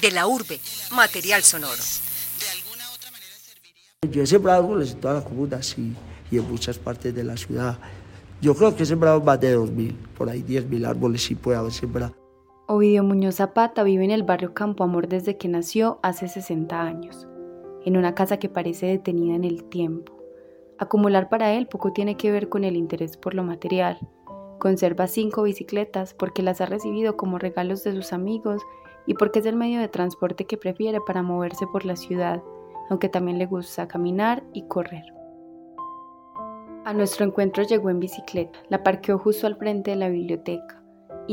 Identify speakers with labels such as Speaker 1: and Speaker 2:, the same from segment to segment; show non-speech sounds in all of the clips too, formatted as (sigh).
Speaker 1: De la urbe, material sonoro.
Speaker 2: Yo he sembrado árboles en toda la comuna, sí, y en muchas partes de la ciudad. Yo creo que he sembrado más de 2.000, por ahí 10.000 árboles sí puede haber sembrado.
Speaker 3: Ovidio Muñoz Zapata vive en el barrio Campo Amor desde que nació hace 60 años, en una casa que parece detenida en el tiempo. Acumular para él poco tiene que ver con el interés por lo material. Conserva cinco bicicletas porque las ha recibido como regalos de sus amigos y porque es el medio de transporte que prefiere para moverse por la ciudad, aunque también le gusta caminar y correr. A nuestro encuentro llegó en bicicleta, la parqueó justo al frente de la biblioteca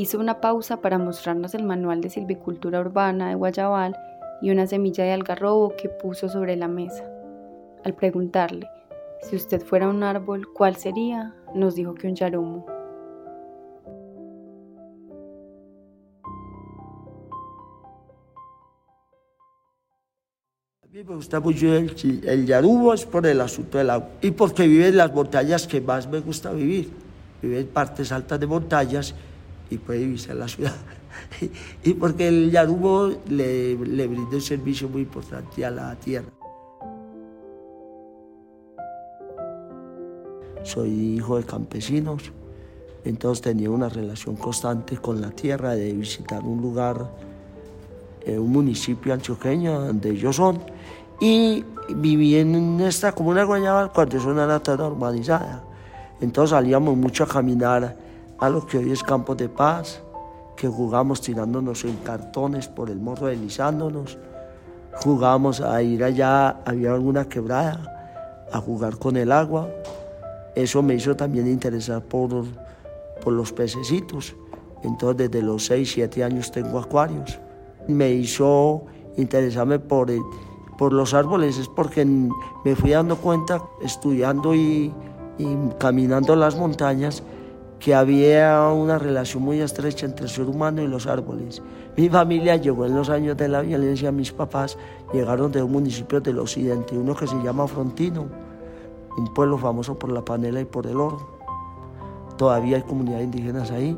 Speaker 3: hizo una pausa para mostrarnos el manual de silvicultura urbana de Guayabal y una semilla de algarrobo que puso sobre la mesa. Al preguntarle, si usted fuera un árbol, ¿cuál sería? Nos dijo que un yarumo.
Speaker 2: Me gusta mucho el, el yarumo, es por el asunto del agua y porque vive en las montañas que más me gusta vivir. Vive en partes altas de montañas y puede vivir en la ciudad. (laughs) y porque el yarumo le, le brinda un servicio muy importante a la tierra. Soy hijo de campesinos, entonces tenía una relación constante con la tierra de visitar un lugar, eh, un municipio antioqueño donde ellos son, y viví en esta comuna de Guayabal cuando es una nata normalizada. Entonces salíamos mucho a caminar a lo que hoy es Campo de Paz, que jugamos tirándonos en cartones por el morro deslizándonos. Jugamos a ir allá, había alguna quebrada, a jugar con el agua. Eso me hizo también interesar por, por los pececitos. Entonces desde los 6, 7 años tengo acuarios. Me hizo interesarme por, por los árboles, es porque me fui dando cuenta estudiando y, caminando las montañas que había una relación muy estrecha entre el ser humano y los árboles. Mi familia llegó en los años de la violencia, mis papás llegaron de un municipio del occidente, uno que se llama Frontino, un pueblo famoso por la panela y por el oro. Todavía hay comunidades indígenas ahí.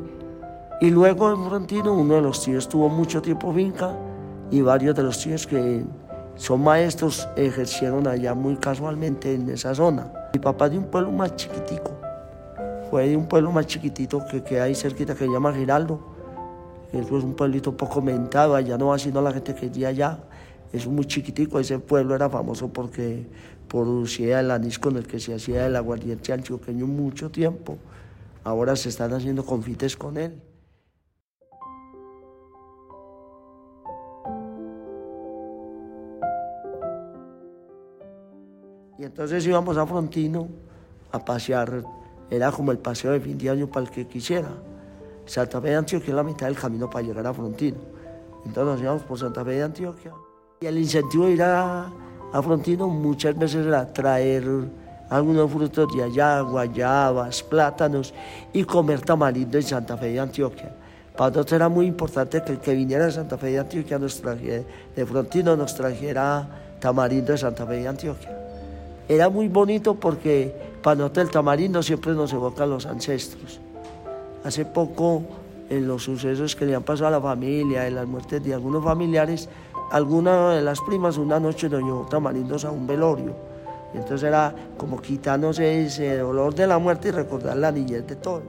Speaker 2: Y luego en Frontino uno de los tíos tuvo mucho tiempo finca y varios de los tíos que son maestros ejercieron allá muy casualmente en esa zona. Mi papá de un pueblo más chiquitico, fue de un pueblo más chiquitito que queda ahí cerquita que se llama Giraldo. Eso es un pueblito poco comentado, allá no va sino la gente que iría allá. Es muy chiquitico, ese pueblo era famoso porque producía el anís con el que se hacía el aguardiente antioqueño mucho tiempo. Ahora se están haciendo confites con él. Y entonces íbamos a Frontino a pasear era como el paseo de fin de año para el que quisiera. Santa Fe de Antioquia es la mitad del camino para llegar a Frontino. Entonces nos íbamos por Santa Fe de Antioquia. Y el incentivo de ir a, Frontino muchas veces era traer algunos frutos de allá, guayabas, plátanos y comer tamarindo en Santa Fe de Antioquia. Para nosotros era muy importante que el que viniera de Santa Fe de Antioquia de Frontino nos trajera tamarindo de Santa Fe de Antioquia. Era muy bonito porque para nosotros el tamarindo siempre nos evoca a los ancestros. Hace poco, en los sucesos que le han pasado a la familia, en las muertes de algunos familiares, alguna de las primas una noche nos llevó tamarindos a un velorio. Entonces era como quitarnos ese dolor de la muerte y recordar la niñez de todos.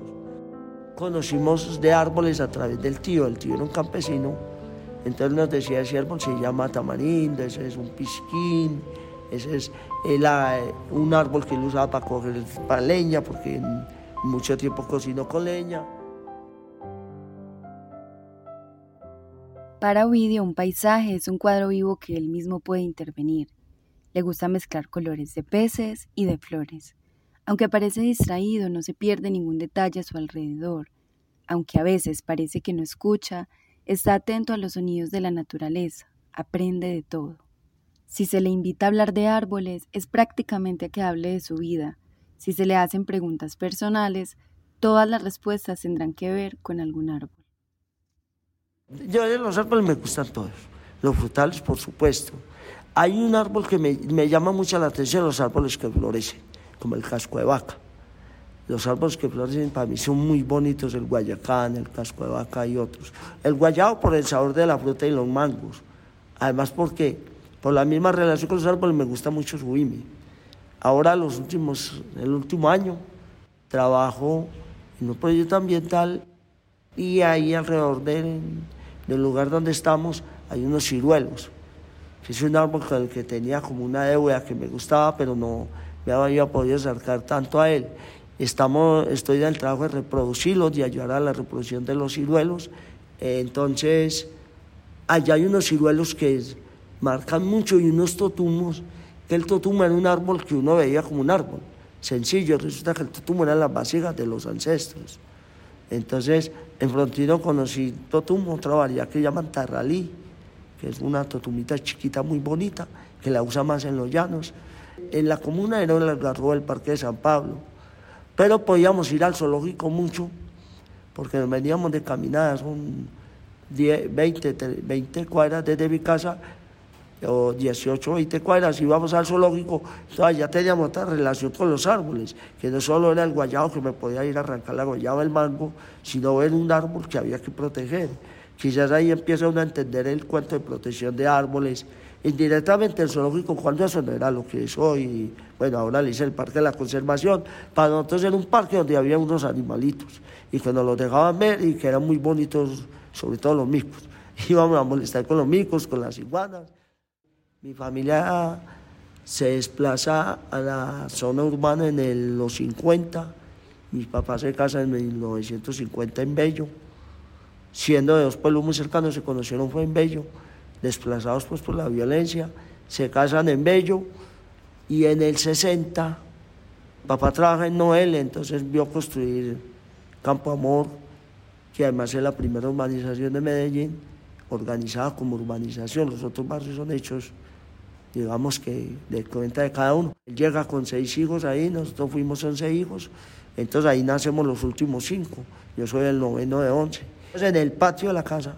Speaker 2: Conocimos de árboles a través del tío, el tío era un campesino, entonces nos decía ese árbol se llama tamarindo, ese es un pisquín, ese es un árbol que él usaba para coger para leña, porque mucho tiempo cocinó con leña.
Speaker 3: Para Ovidio, un paisaje es un cuadro vivo que él mismo puede intervenir. Le gusta mezclar colores de peces y de flores. Aunque parece distraído, no se pierde ningún detalle a su alrededor. Aunque a veces parece que no escucha, está atento a los sonidos de la naturaleza, aprende de todo. Si se le invita a hablar de árboles, es prácticamente a que hable de su vida. Si se le hacen preguntas personales, todas las respuestas tendrán que ver con algún árbol.
Speaker 2: Yo de los árboles me gustan todos, los frutales por supuesto. Hay un árbol que me, llama mucho la atención, los árboles que florecen, como el casco de vaca. Los árboles que florecen para mí son muy bonitos, el guayacán, el casco de vaca y otros. El guayabo por el sabor de la fruta y los mangos. Además porque por la misma relación con los árboles me gusta mucho su IME. Ahora los últimos, el último año trabajo en un proyecto ambiental y ahí alrededor del, del lugar donde estamos hay unos ciruelos, es un árbol con el que tenía como una deuda que me gustaba, pero no me había podido acercar tanto a él. Estamos, estoy en el trabajo de reproducirlos y ayudar a la reproducción de los ciruelos. Entonces, allá hay unos ciruelos que marcan mucho y unos totumos, que el totumo era un árbol que uno veía como un árbol, sencillo, resulta que el totumo era las vasijas de los ancestros. Entonces, en Frontino conocí totumo, otra variedad que llaman tarralí, que es una totumita chiquita muy bonita, que la usa más en los llanos. En la comuna era el algarrobo del Parque de San Pablo, pero podíamos ir al zoológico mucho, porque nos veníamos de caminadas, son 20, 20 cuadras desde mi casa, o 18, 20 cuadras, íbamos al zoológico, entonces ya teníamos otra relación con los árboles, que no solo era el guayabo que me podía ir a arrancar la guayaba, el mango, sino era un árbol que había que proteger. Quizás ahí empieza uno a entender el cuento de protección de árboles. Indirectamente el zoológico, cuando eso no era lo que es hoy, bueno, ahora le hice el Parque de la Conservación, para nosotros era un parque donde había unos animalitos y que nos los dejaban ver y que eran muy bonitos, sobre todo los micos. (laughs) Íbamos a molestar con los micos, con las iguanas. Mi familia se desplaza a la zona urbana en los 50. Mis papás se casan en 1950 en Bello. Siendo de dos pueblos muy cercanos, se conocieron fue en Bello, desplazados pues por la violencia, se casan en Bello y en el 60 papá trabaja en Noel, entonces vio construir Campo Amor, que además es la primera urbanización de Medellín, organizada como urbanización, los otros barrios son hechos digamos que de cuenta de cada uno. Llega con seis hijos ahí, nosotros fuimos once hijos, entonces ahí nacemos los últimos cinco, yo soy el noveno de once. Entonces en el patio de la casa,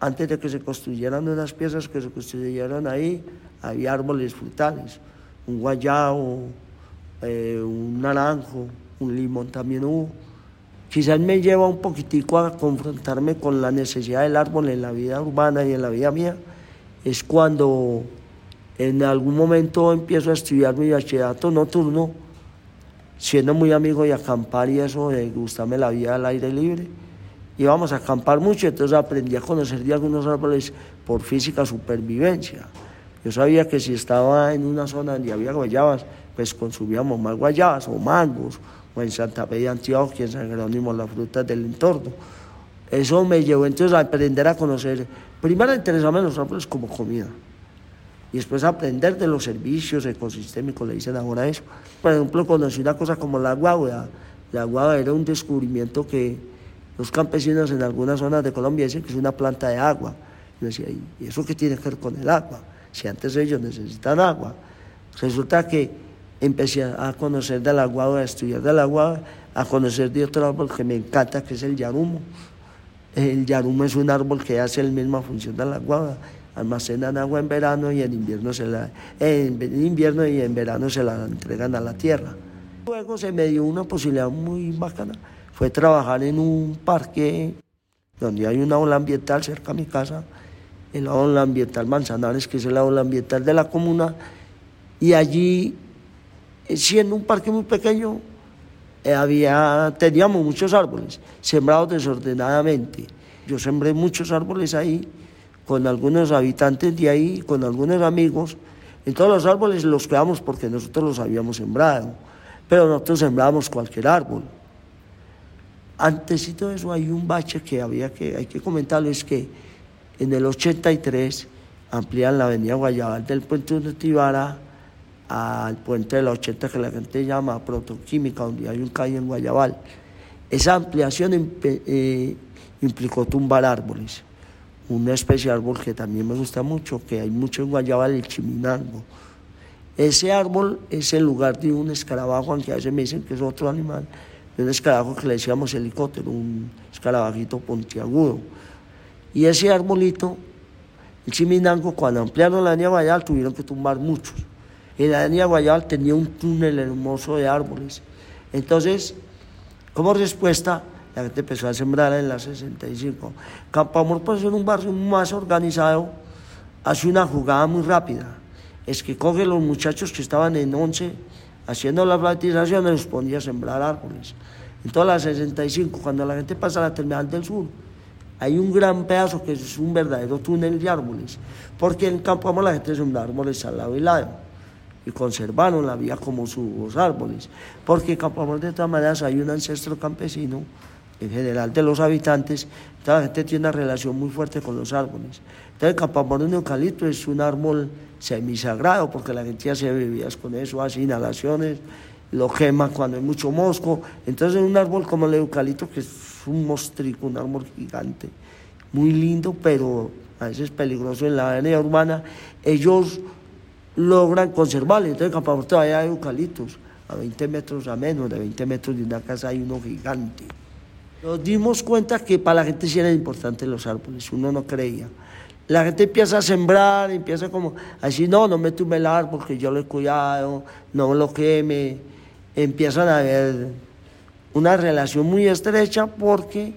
Speaker 2: antes de que se construyeran unas piezas que se construyeron ahí, había árboles frutales, un guayabo, eh, un naranjo, un limón también hubo. Quizás me lleva un poquitico a confrontarme con la necesidad del árbol en la vida urbana y en la vida mía, es cuando en algún momento empiezo a estudiar mi bachillerato nocturno, siendo muy amigo de acampar y eso, de gustarme la vida al aire libre. Íbamos a acampar mucho, entonces aprendí a conocer de algunos árboles por física supervivencia. Yo sabía que si estaba en una zona donde había guayabas, pues consumíamos más guayabas o mangos, o en Santa Fe de Antioquia, en San Jerónimo, las frutas del entorno. Eso me llevó entonces a aprender a conocer, primero a los árboles como comida y después aprender de los servicios ecosistémicos, le dicen ahora eso. Por ejemplo, conocí una cosa como la guagua. La guagua era un descubrimiento que los campesinos en algunas zonas de Colombia dicen que es una planta de agua. Yo decía, ¿y eso qué tiene que ver con el agua? Si antes ellos necesitan agua. Resulta que empecé a conocer de la guagua, a estudiar de la guagua, a conocer de otro árbol que me encanta, que es el yarumo. El yarumo es un árbol que hace la misma función de la guagua almacenan agua en verano y en invierno, se la, en invierno y en verano se la entregan a la tierra. Luego se me dio una posibilidad muy bacana, fue trabajar en un parque donde hay una ola ambiental cerca de mi casa, el ola ambiental Manzanares, que es el ola ambiental de la comuna, y allí, eh, siendo un parque muy pequeño, eh, había, teníamos muchos árboles, sembrados desordenadamente. Yo sembré muchos árboles ahí con algunos habitantes de ahí, con algunos amigos. En todos los árboles los creamos porque nosotros los habíamos sembrado, pero nosotros sembrábamos cualquier árbol. Antes y todo eso hay un bache que había que, hay que comentarlo, es que en el 83 amplían la avenida Guayabal del puente de Tibara al puente de la 80 que la gente llama Protoquímica, donde hay un calle en Guayabal. Esa ampliación eh, implicó tumbar árboles una especie de árbol que también me gusta mucho, que hay mucho en Guayabal, el chiminango. Ese árbol es el lugar de un escarabajo, aunque a veces me dicen que es otro animal, de un escarabajo que le decíamos helicóptero, un escarabajito pontiagudo. Y ese arbolito, el chiminango, cuando ampliaron la línea Guayabal, tuvieron que tumbar muchos. Y la línea Guayabal tenía un túnel hermoso de árboles. Entonces, como respuesta, la gente empezó a sembrar en la 65. Campo Amor, pues en un barrio más organizado, hace una jugada muy rápida. Es que coge los muchachos que estaban en 11 haciendo la privatización y los ponía a sembrar árboles. En toda la 65, cuando la gente pasa a la terminal del sur, hay un gran pedazo que es un verdadero túnel de árboles, porque en Campo Amor la gente sembra árboles al lado y lado y conservaron la vía como sus árboles, porque en Campo Amor de todas maneras hay un ancestro campesino en general de los habitantes, toda la gente tiene una relación muy fuerte con los árboles. Entonces el campamento de eucalipto es un árbol semisagrado porque la gente hace bebidas con eso, hace inhalaciones, lo quema cuando hay mucho mosco. Entonces un árbol como el eucalipto, que es un mostrico, un árbol gigante, muy lindo, pero a veces peligroso en la avenida urbana, ellos logran conservarlo. Entonces en campamento todavía hay eucaliptos, a 20 metros a menos de 20 metros de una casa hay uno gigante. Nos dimos cuenta que para la gente sí eran importantes los árboles, uno no creía. La gente empieza a sembrar, empieza como así, no, no me tumbe el árbol porque yo lo he cuidado, no lo queme. Empiezan a haber una relación muy estrecha porque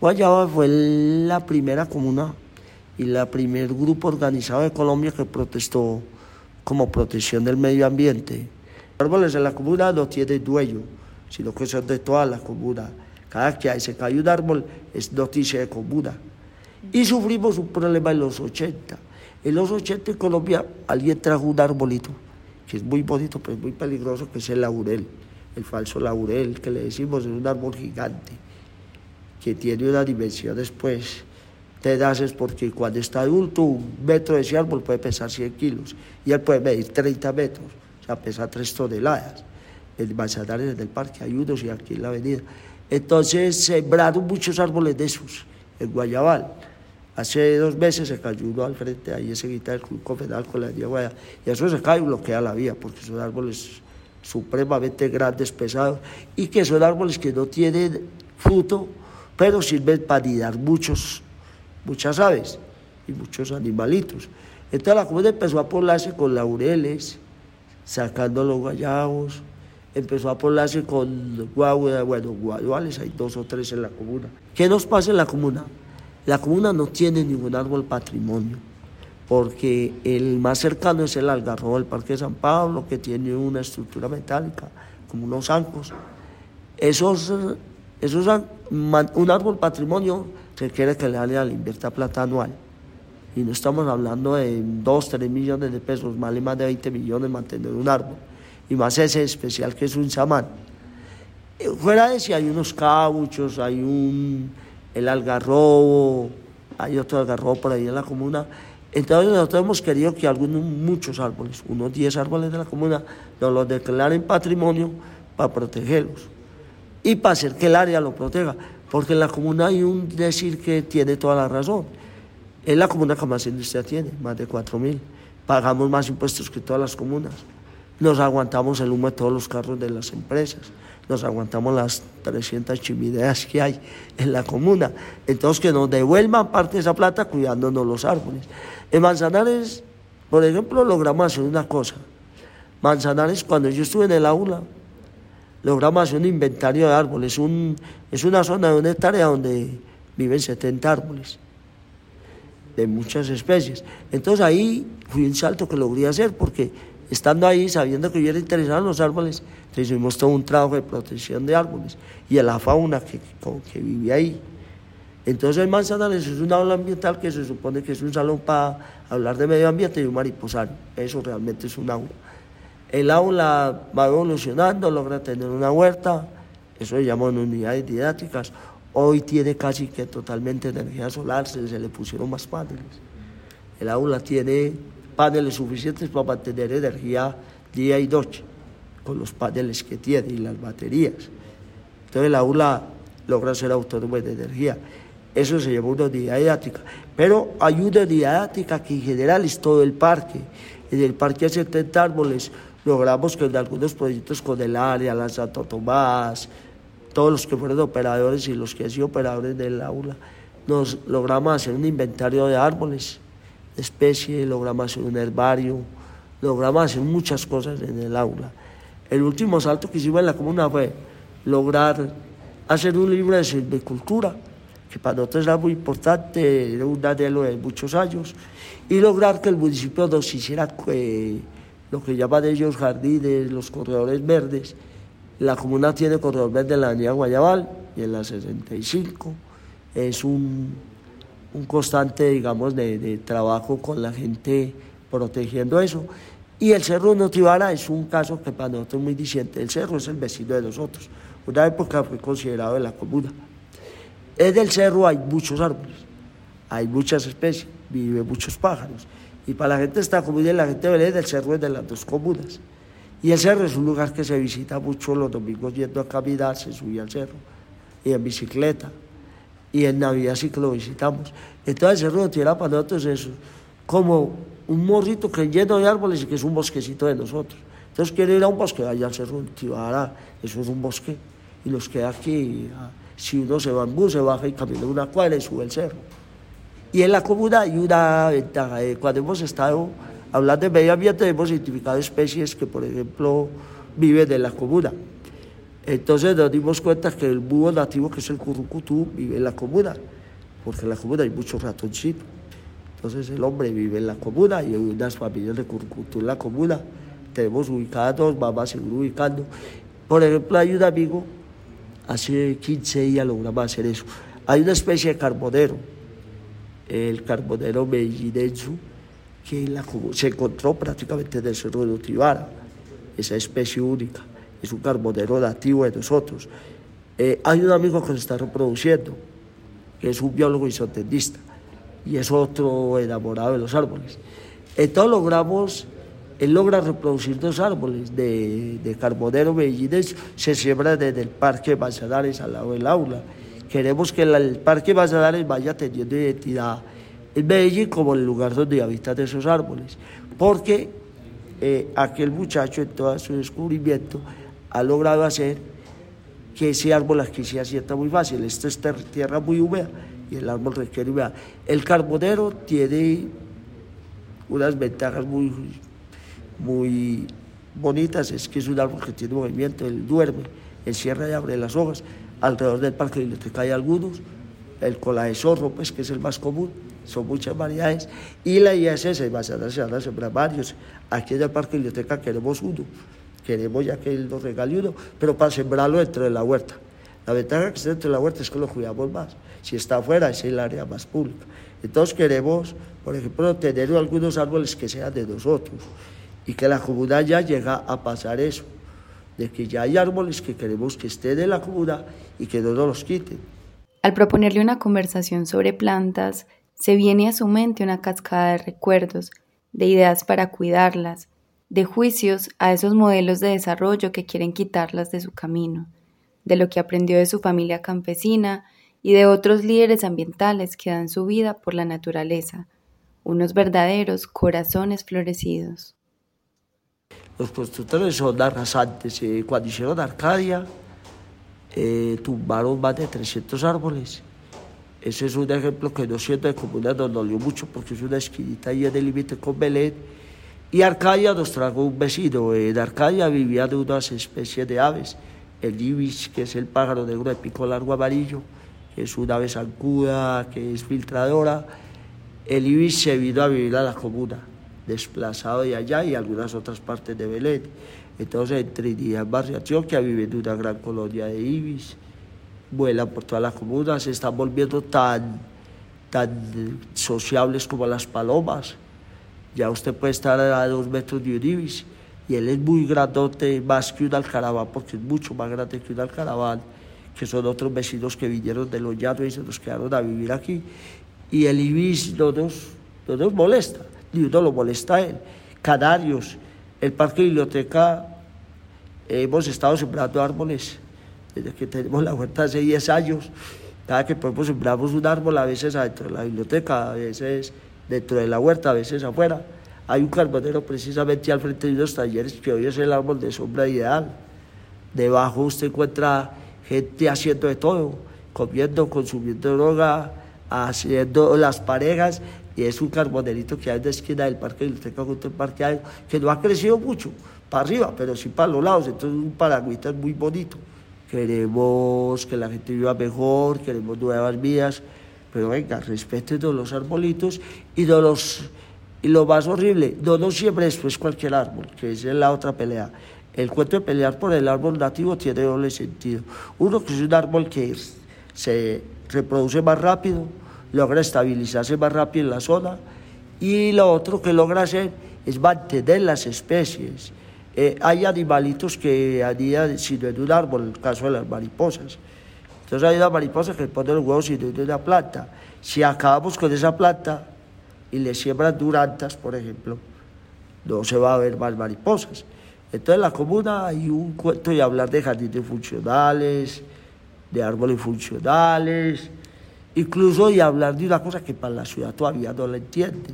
Speaker 2: Guayaba fue la primera comuna y la primer grupo organizado de Colombia que protestó como protección del medio ambiente. Los árboles en la comuna no tienen dueño, sino que son de toda la comuna. Cada que se cae un árbol es noticia de comuna. Y sufrimos un problema en los 80. En los 80 en Colombia alguien trajo un arbolito, que es muy bonito, pero es muy peligroso, que es el laurel, el falso laurel, que le decimos es un árbol gigante, que tiene una dimensión después te das porque cuando está adulto un metro de ese árbol puede pesar 100 kilos y él puede medir 30 metros, o sea, pesa 3 toneladas. En Manzanares, del parque, hay unos y aquí en la avenida. Entonces sembraron muchos árboles de esos en Guayabal. Hace dos meses se cayó uno al frente, ahí se quita el confederal con la Guaya, y eso se cae y bloquea la vía, porque son árboles supremamente grandes, pesados, y que son árboles que no tienen fruto, pero sirven para nidar muchos, muchas aves y muchos animalitos. Entonces la comunidad empezó a poblarse con laureles, sacando los guayabos, empezó a poblarse con guaguas, bueno, guayuales, hay dos o tres en la comuna. ¿Qué nos pasa en la comuna? La comuna no tiene ningún árbol patrimonio, porque el más cercano es el algarrobo del Parque de San Pablo, que tiene una estructura metálica, como unos zancos. Esos, esos, un árbol patrimonio requiere que le le invierta plata anual. Y no estamos hablando de 2, 3 millones de pesos, vale más de 20 millones mantener un árbol y más ese especial que es un samán. Eh, fuera de si hay unos cauchos, hay un, el algarrobo, hay otro algarrobo por ahí en la comuna. Entonces nosotros hemos querido que algunos, muchos árboles, unos 10 árboles de la comuna, nos los declaren patrimonio para protegerlos y para hacer que el área lo proteja. Porque en la comuna hay un decir que tiene toda la razón. Es la comuna que más industria tiene, más de 4.000. Pagamos más impuestos que todas las comunas nos aguantamos el humo de todos los carros de las empresas, nos aguantamos las 300 chimeneas que hay en la comuna. Entonces, que nos devuelvan parte de esa plata cuidándonos los árboles. En Manzanares, por ejemplo, logramos hacer una cosa. Manzanares, cuando yo estuve en el aula, logramos hacer un inventario de árboles. Un, es una zona de una hectárea donde viven 70 árboles de muchas especies. Entonces ahí fui un salto que logré hacer porque estando ahí, sabiendo que yo era interesado en los árboles, hicimos todo un trabajo de protección de árboles y de la fauna que, que vivía ahí. Entonces el Manzanares es un aula ambiental que se supone que es un salón para hablar de medio ambiente y un mariposario. Eso realmente es un aula. El aula va evolucionando, logra tener una huerta, eso se llama unidades didácticas. Hoy tiene casi que totalmente energía solar, se, se le pusieron más paneles. El aula tiene paneles suficientes para mantener energía día y noche, con los paneles que tiene y las baterías. Entonces la aula logra ser autónoma de energía. Eso se llama una unidad didáctica. Pero hay una unidad didáctica que en general es todo el parque. En el parque hay 70 árboles. Logramos que en algunos proyectos con el área, la Santo Tomás, todos los que fueron operadores y los que han sido operadores del aula, nos logramos hacer un inventario de árboles especie, logramos hacer un herbario, logramos hacer muchas cosas en el aula. El último salto que hicimos en la comuna fue lograr hacer un libro de silvicultura, que para nosotros era muy importante, era un anhelo de muchos años, y lograr que el municipio nos hiciera eh, lo que llaman ellos jardines, los corredores verdes. La comuna tiene corredor verde en la avenida Guayabal y en la 65. Es un, un constante, digamos, de, trabajo con la gente protegiendo eso. Y el Cerro Notivara es un caso que para nosotros es muy diciente. El cerro es el vecino de nosotros. Una época fue considerado de la comuna. En el cerro hay muchos árboles, hay muchas especies, viven muchos pájaros. Y para la gente de esta comuna la gente de Belén, el cerro es de las dos comunas. Y el cerro es un lugar que se visita mucho los domingos yendo a caminar, se subía al cerro, y en bicicleta. Y en Navidad sí que lo visitamos. Entonces el cerro de Tierra para nosotros es como un morrito que lleno de árboles y que es un bosquecito de nosotros. Entonces quiere ir a un bosque, vaya al cerro de Tibara, eso es un bosque. Y los que aquí, si uno se va en bus, se baja y camina una cuadra y sube el cerro. Y en la comuna hay una ventaja. Eh, cuando hemos estado hablando de medio ambiente, hemos identificado especies que, por ejemplo, viven en la comuna. Entonces nos dimos cuenta que el búho nativo, que es el currucutú, vive en la comuna, porque en la comuna hay muchos ratoncitos. Entonces el hombre vive en la comuna y hay unas familias de currucutú en la comuna. Tenemos ubicadas dos, vamos a seguir ubicando. Por ejemplo, hay un amigo, hace 15 días logramos hacer eso. Hay una especie de carbonero, el carbonero medellinense, que se encontró prácticamente en el cerro de Utibara, esa especie única, es un carbonero nativo de nosotros. Eh, hay un amigo que se está reproduciendo, que es un biólogo isotendista, y es otro enamorado de los árboles. Entonces logramos, él logra reproducir dos árboles de, de carbonero medellinense, se siembra desde el Parque Manzanares al lado del aula. Queremos que el Parque Manzanares vaya teniendo identidad en Medellín como el lugar donde habitan esos árboles, porque eh, aquel muchacho en todo su descubrimiento ha logrado hacer que ese árbol aquí se asienta muy fácil. Esto es tierra muy húmeda y el árbol requiere humedad. El carbonero tiene unas ventajas muy, muy bonitas, es que es un árbol que tiene movimiento, él duerme, él cierra y abre las hojas. Alrededor del parque de biblioteca hay algunos, el cola de zorro, pues, que es el más común, son muchas variedades. Y la idea es se van a sembrar varios. Aquí en el parque de biblioteca queremos uno, queremos ya que él nos regale uno, pero para sembrarlo dentro de la huerta. La ventaja que está dentro de la huerta es que lo cuidamos más. Si está afuera, es el área más pública. Entonces queremos, por ejemplo, tener algunos árboles que sean de nosotros y que la comunidad ya llega a pasar eso, de que ya hay árboles que queremos que estén en la comunidad y que no nos los quiten.
Speaker 3: Al proponerle una conversación sobre plantas, se viene a su mente una cascada de recuerdos, de ideas para cuidarlas, de juicios a esos modelos de desarrollo que quieren quitarlas de su camino, de lo que aprendió de su familia campesina y de otros líderes ambientales que dan su vida por la naturaleza, unos verdaderos corazones florecidos.
Speaker 2: Los constructores son arrasantes. Eh, cuando hicieron Arcadia, eh, tumbaron más de 300 árboles. Ese es un ejemplo que no siento de comuna nos dolió mucho porque es una esquinita ahí en el límite con Belén. Y Arcadia nos trajo un vecino. En Arcadia vivían unas especies de aves. El ibis, que es el pájaro negro de pico largo amarillo, que es una ave zancuda, que es filtradora. El ibis se vino a vivir a la comuna, desplazado de allá y algunas otras partes de Belén. Entonces, en Trinidad, Barrio Antioquia, viven una gran colonia de ibis, vuelan por todas las comunas, se están volviendo tan, tan sociables como las palomas. Ya usted puede estar a dos metros de un ibis y él es muy grandote, más que un alcaraván, porque es mucho más grande que un alcaraván, que son otros vecinos que vinieron de los llanos y se nos quedaron a vivir aquí. Y el ibis no nos, no nos molesta, ni uno lo molesta a él. Canarios, el Parque Biblioteca, hemos estado sembrando árboles desde que tenemos la huerta hace 10 años. Cada que podemos sembramos un árbol, a veces adentro de la biblioteca, a veces dentro de la huerta, a veces afuera. Hay un carbonero precisamente al frente de unos talleres que hoy es el árbol de sombra ideal. Debajo usted encuentra gente haciendo de todo, comiendo, consumiendo droga, haciendo las parejas, y es un carbonerito que hay en la esquina del parque de biblioteca junto al parque que no ha crecido mucho para arriba, pero sí para los lados, entonces un paragüita es muy bonito. queremos que la gente viva mejor, queremos nuevas vidas, pero venga, respeten todos los arbolitos y, de los, y lo más horrible, no, no siempre después cualquier árbol, que es la otra pelea. El cuento de pelear por el árbol nativo tiene doble sentido. Uno que es un árbol que se reproduce más rápido, logra estabilizarse más rápido en la zona, y lo otro que logra hacer es mantener las especies. Eh, hay animalitos que día sino en un árbol, el caso de las mariposas. Entonces hay una mariposa que pone los huevos sino en una planta. Si acabamos con esa planta y le siembran durantas, por ejemplo, no se va a ver más mariposas. Entonces en la comuna hay un cuento de hablar de jardines funcionales, de árboles funcionales, incluso de hablar de una cosa que para la ciudad todavía no la entiende.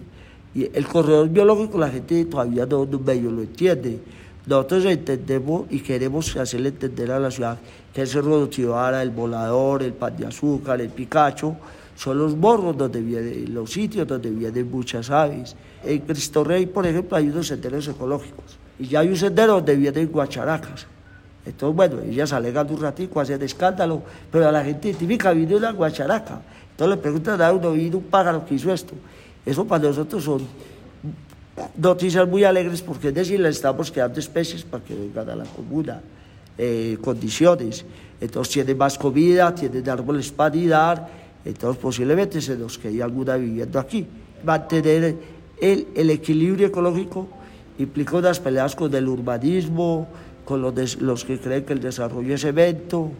Speaker 2: Y el corredor biológico la gente todavía no, no lo entiende. Nosotros entendemos y queremos hacerle entender a la ciudad que el Cerro de el Volador, el Pan de Azúcar, el Picacho, son los morros donde vienen, los sitios donde vienen muchas aves. En Cristo Rey, por ejemplo, hay unos senderos ecológicos y ya hay un sendero donde vienen guacharacas. Entonces, bueno, ellas alegan un ratico, hacen escándalo, pero a la gente típica viene una guacharaca. Entonces le preguntan a uno, ¿vino un pájaro que hizo esto? Eso para nosotros son noticias muy alegres porque es decir, le estamos creando especies para que vengan a la comuna, eh, condiciones. Entonces tienen más comida, tienen árboles para dar, entonces posiblemente se nos quede alguna viviendo aquí. Mantener el, el equilibrio ecológico implica unas peleas con el urbanismo, con los, los que creen que el desarrollo es evento.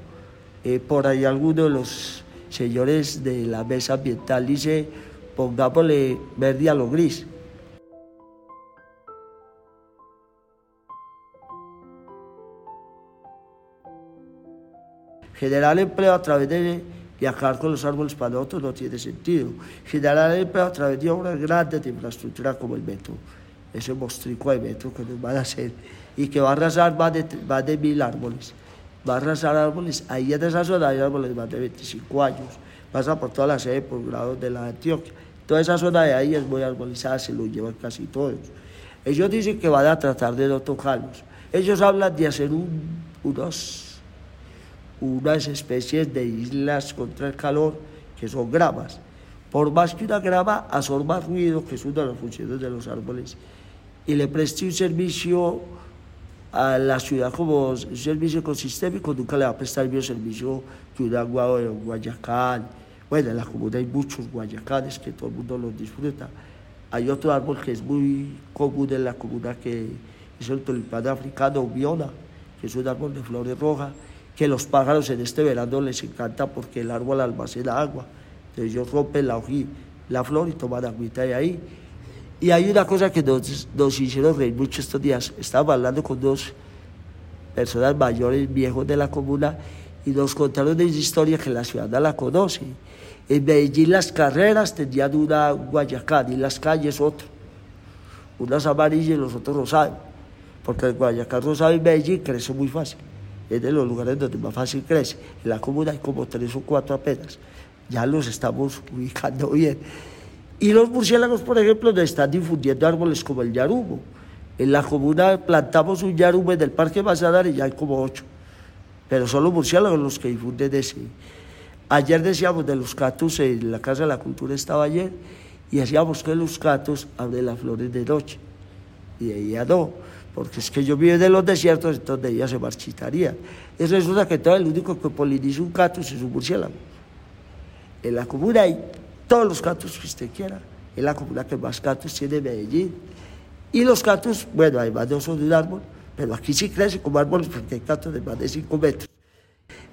Speaker 2: Eh, por ahí algunos de los señores de la mesa ambiental dice, pongámosle verde a lo gris. Generar empleo a través de viajar con los árboles para nosotros no tiene sentido. Generar empleo a través de obras grandes de infraestructura como el metro ese mostrico de metro que nos van a hacer y que va a arrasar más de, más de mil árboles. Va a arrasar árboles, ahí en esa zona hay árboles más de 25 años, pasa por toda la sede de posgrados de la Antioquia. Toda esa zona de ahí es muy arbolizada, se lo llevan casi todos. Ellos dicen que van a tratar de no tocarlos. Ellos hablan de hacer unos, unas especies de islas contra el calor que son gramas. Por más que una grama absorba ruido, que es una de las funciones de los árboles, y le preste un servicio a la ciudad como un servicio ecosistémico, nunca le va a prestar el mismo servicio que un agua de Guayacán. Bueno, en la comunidad hay muchos guayacanes que todo el mundo los disfruta. Hay otro árbol que es muy común en la comunidad que es el tulipán africano, Viona, que es un árbol de flores rojas, que los pájaros en este verano les encanta porque el árbol almacena agua. Entonces ellos rompen la, la flor y toman agüita de ahí y hay una cosa que nos, nos hicieron reír mucho estos días. Estábamos hablando con dos personas mayores, viejos de la comuna, y nos contaron esa historia que la ciudad la conoce. En Medellín las carreras tenían una Guayacán y las calles otro. Unas amarillas y los otros rosados. Porque el Guayacán rosado en Medellín crece muy fácil. Es de los lugares donde más fácil crece. En la comuna hay como tres o cuatro apenas. Ya los estamos ubicando bien. Y los murciélagos, por ejemplo, nos están difundiendo árboles como el yarumo. En la comuna plantamos un yarumo en el Parque Mazadar y ya hay como ocho. Pero son los murciélagos los que difunden ese. Ayer decíamos de los catos, en la Casa de la Cultura estaba ayer, y decíamos que los catos abren las flores de noche. Y ella no, porque es que yo vivo de los desiertos, entonces ella se marchitaría. Y resulta que todo el único que poliniza un catus es un murciélago. En la comuna hay todos los cantos que usted quiera. Es la comuna que más cantos tiene Medellín. Y los cantos, bueno, además no son de un árbol, pero aquí sí crece como árboles porque hay cantos de más de 5 metros.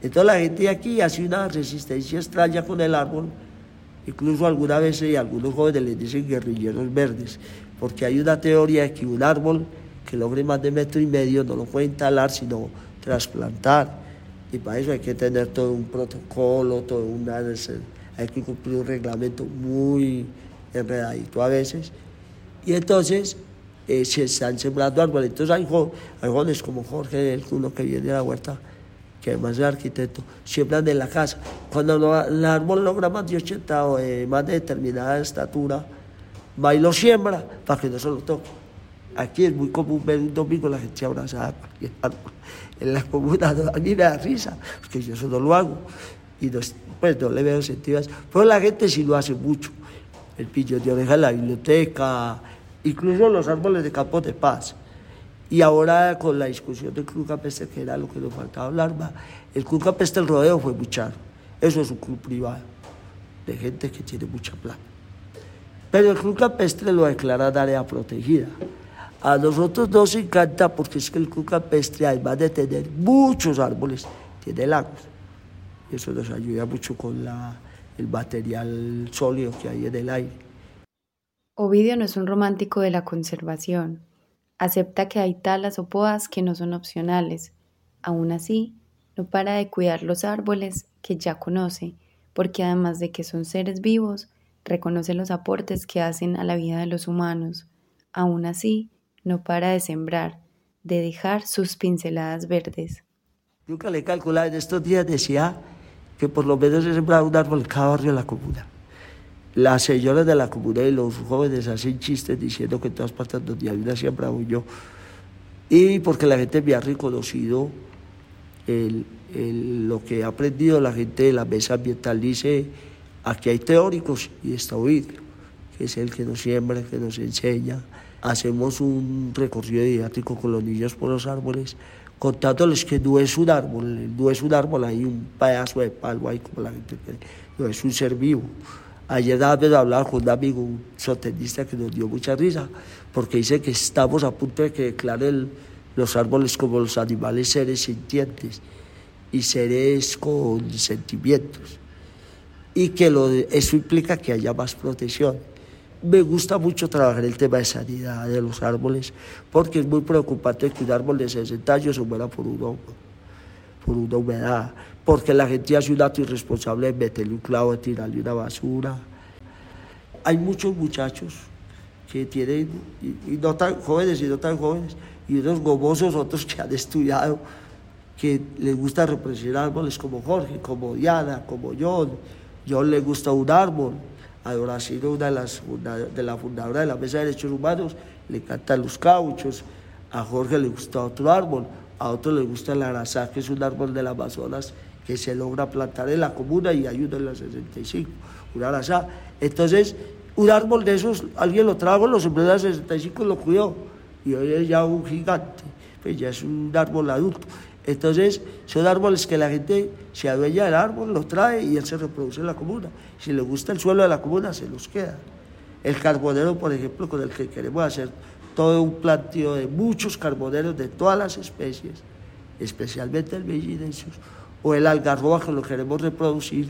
Speaker 2: Entonces la gente aquí hace una resistencia extraña con el árbol. Incluso algunas veces algunos jóvenes les dicen guerrilleros verdes, porque hay una teoría de que un árbol que logre más de metro y medio no lo puede talar, sino trasplantar. Y para eso hay que tener todo un protocolo, todo una hay que cumplir un reglamento muy enredadito a veces. Y entonces eh, se están sembrando árboles. Entonces hay, jóvenes como Jorge, uno que viene de la huerta, que además es arquitecto, siembran en la casa. Cuando el árbol logra más de 80 o eh, más de determinada estatura, va y lo siembra para que no se lo toque. Aquí es muy común ver un domingo la gente abrazada En la comuna (laughs) a mí me da risa, porque yo eso no lo hago. Y no, pues no le veo sentido Pero la gente sí lo hace mucho. El pillo de oreja en la biblioteca, incluso los árboles de campo de paz. Y ahora con la discusión del Club Campestre, que era lo que nos faltaba hablar, el Club Campestre el Rodeo fue muy caro. Eso es un club privado, de gente que tiene mucha plata. Pero el Club Campestre lo declara área protegida. A nosotros nos encanta porque es que el Club Campestre, además de tener muchos árboles, tiene lagos. Y eso nos ayuda mucho con el material sólido que hay en el aire.
Speaker 3: Ovidio no es un romántico de la conservación. Acepta que hay talas o podas que no son opcionales. Aún así, no para de cuidar los árboles que ya conoce, porque además de que son seres vivos, reconoce los aportes que hacen a la vida de los humanos. Aún así, no para de sembrar, de dejar sus pinceladas verdes.
Speaker 2: Nunca le calculaba en estos días, decía que por lo menos he sembrado un árbol cada barrio de la comuna. Las señoras de la comuna y los jóvenes hacen chistes diciendo que en todas partes donde hay una siembra voy yo. Y porque la gente me ha reconocido lo que ha aprendido la gente de la mesa ambiental, dice Aquí hay teóricos y está Ovidio, que es el que nos siembra, que nos enseña. Hacemos un recorrido didáctico con los niños por los árboles, contándoles que no es un árbol, no es un árbol, hay un pedazo de palo ahí como la gente cree, no es un ser vivo. Ayer de hablar con un amigo, un sotenista que nos dio mucha risa, porque dice que estamos a punto de que declaren los árboles como los animales seres sintientes y seres con sentimientos y que lo, eso implica que haya más protección. Me gusta mucho trabajar el tema de sanidad de los árboles porque es muy preocupante que un árbol de 60 años se muera por, por una humedad, porque la gente hace un acto irresponsable de meterle un clavo, de tirarle una basura. Hay muchos muchachos que tienen, y, no tan jóvenes y no tan jóvenes, y unos gomosos otros que han estudiado, que les gusta representar árboles como Jorge, como Diana, como John, yo le gusta un árbol. A Doracino, una de las de la fundadora de la Mesa de Derechos Humanos, le encantan los cauchos. A Jorge le gusta otro árbol. A otro le gusta el arazá, que es un árbol del Amazonas que se logra plantar en la comuna y ayuda en la 65. Un arazá. Entonces, un árbol de esos, alguien lo trajo, lo sembró en la 65 y lo cuidó. Y hoy es ya un gigante, pues ya es un árbol adulto. Entonces, son árboles que la gente se adueña del árbol, los trae y él se reproduce en la comuna. Si le gusta el suelo de la comuna, se los queda. El carbonero, por ejemplo, con el que queremos hacer todo un planteo de muchos carboneros de todas las especies, especialmente el bellidensius, o el algarroba que lo queremos reproducir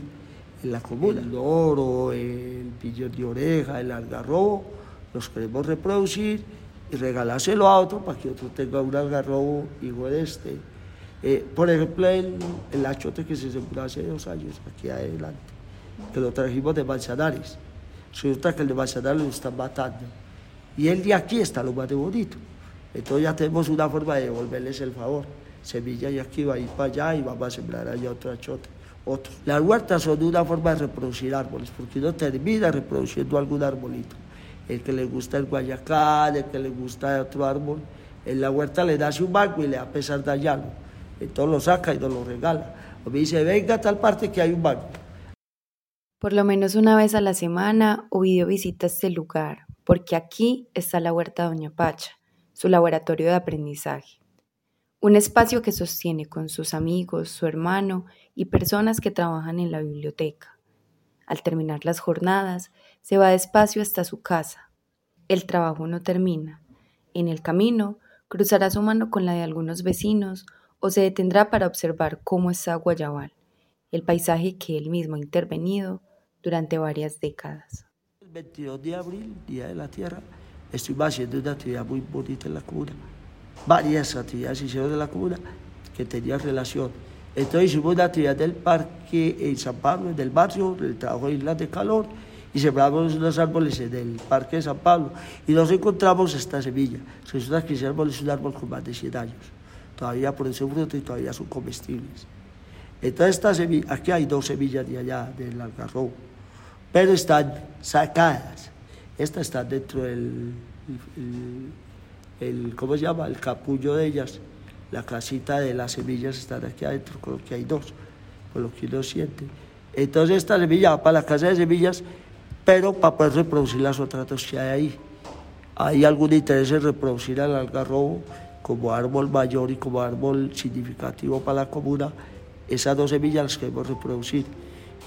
Speaker 2: en la comuna. El oro, el pillón de oreja, el algarrobo, los queremos reproducir y regalárselo a otro para que otro tenga un algarrobo igual de este eh, por ejemplo, el, el, achote que se sembró hace dos años aquí adelante, que lo trajimos de Manzanares. Resulta que el de Manzanares lo están matando. Y el de aquí está lo más de bonito. Entonces ya tenemos una forma de devolverles el favor. Semilla y aquí va a ir para allá y vamos a sembrar allá otro achote. Otro. Las huertas son una forma de reproducir árboles, porque uno termina reproduciendo algún arbolito. El que le gusta el guayacán, el que le gusta otro árbol, en la huerta le da su banco y le da pesar dañarlo entonces lo saca y nos lo regala. Me dice, venga a tal parte que hay un banco.
Speaker 3: Por lo menos una vez a la semana, Ovidio visita este lugar, porque aquí está la huerta Doña Pacha, su laboratorio de aprendizaje. Un espacio que sostiene con sus amigos, su hermano y personas que trabajan en la biblioteca. Al terminar las jornadas, se va despacio hasta su casa. El trabajo no termina. En el camino, cruzará su mano con la de algunos vecinos o se detendrá para observar cómo está Guayabal, el paisaje que él mismo ha intervenido durante varias décadas.
Speaker 2: El 22 de abril, Día de la Tierra, estuvimos haciendo una actividad muy bonita en la comuna. Varias actividades se hicieron en la comuna que tenían relación. Entonces hicimos una actividad del parque en San Pablo, en el barrio, el trabajo de Islas de Calor, y sembramos unos árboles en el parque de San Pablo. Y nos encontramos esta semilla. Resulta que ese árbol es un árbol con más de 100 años todavía ese fruto y todavía son comestibles. Entonces, esta aquí hay dos semillas de allá, del algarrobo, pero están sacadas. Estas están dentro del el, ¿cómo se llama? El capullo de ellas, la casita de las semillas están aquí adentro, con lo que hay dos, con lo que uno siente. Entonces esta semilla va para la casa de semillas, pero para poder reproducir las otras dos que hay ahí. Hay algún interés en reproducir al algarrobo como árbol mayor y como árbol significativo para la comuna. Esas dos semillas las queremos reproducir.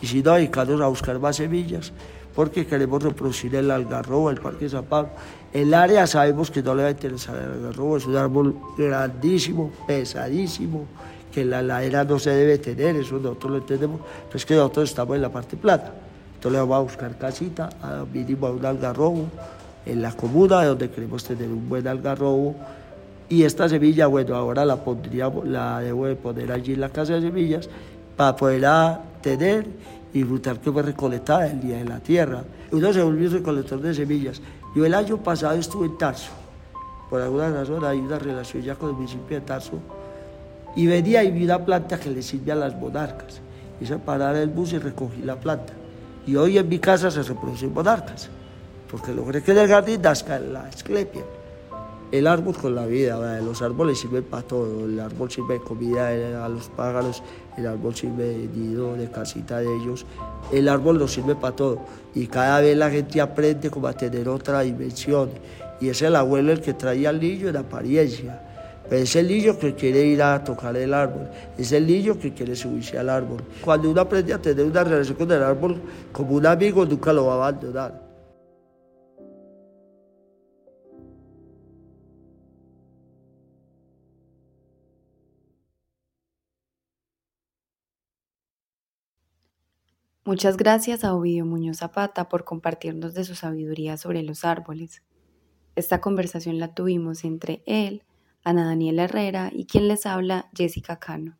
Speaker 2: Y si no, dedicarnos a buscar más semillas, porque queremos reproducir el algarrobo, el Parque San Pablo. El área sabemos que no le va a interesar el algarrobo, es un árbol grandísimo, pesadísimo, que la ladera no se debe tener, eso nosotros lo entendemos, pero es que nosotros estamos en la parte plata. Entonces le vamos a buscar casita, a mínimo a un algarrobo, en la comuna donde queremos tener un buen algarrobo. Y esta semilla, bueno, ahora la pondríamos, la debo de poner allí en la casa de semillas para poderla tener y disfrutar que fue recolectada el día de la tierra. Uno se volvió recolector de semillas. Yo el año pasado estuve en Tarso. Por alguna razón hay una relación ya con el municipio de Tarso. Y venía y vi una planta que le sirve a las monarcas. Hice parar el bus y recogí la planta. Y hoy en mi casa se reproducen monarcas. Porque logré que en el jardín nazca la esclepia el árbol con la vida, los árboles sirven para todo, el árbol sirve de comida a los pájaros, el árbol sirve de nido, de casita de ellos, el árbol nos sirve para todo y cada vez la gente aprende como a tener otra dimensión y es el abuelo el que traía al niño en apariencia. Pero es el niño que quiere ir a tocar el árbol, es el niño que quiere subirse al árbol. Cuando uno aprende a tener una relación con el árbol como un amigo, nunca lo va a abandonar.
Speaker 3: Muchas gracias a Ovidio Muñoz Zapata por compartirnos de su sabiduría sobre los árboles. Esta conversación la tuvimos entre él, Ana Daniela Herrera y quien les habla, Jessica Cano.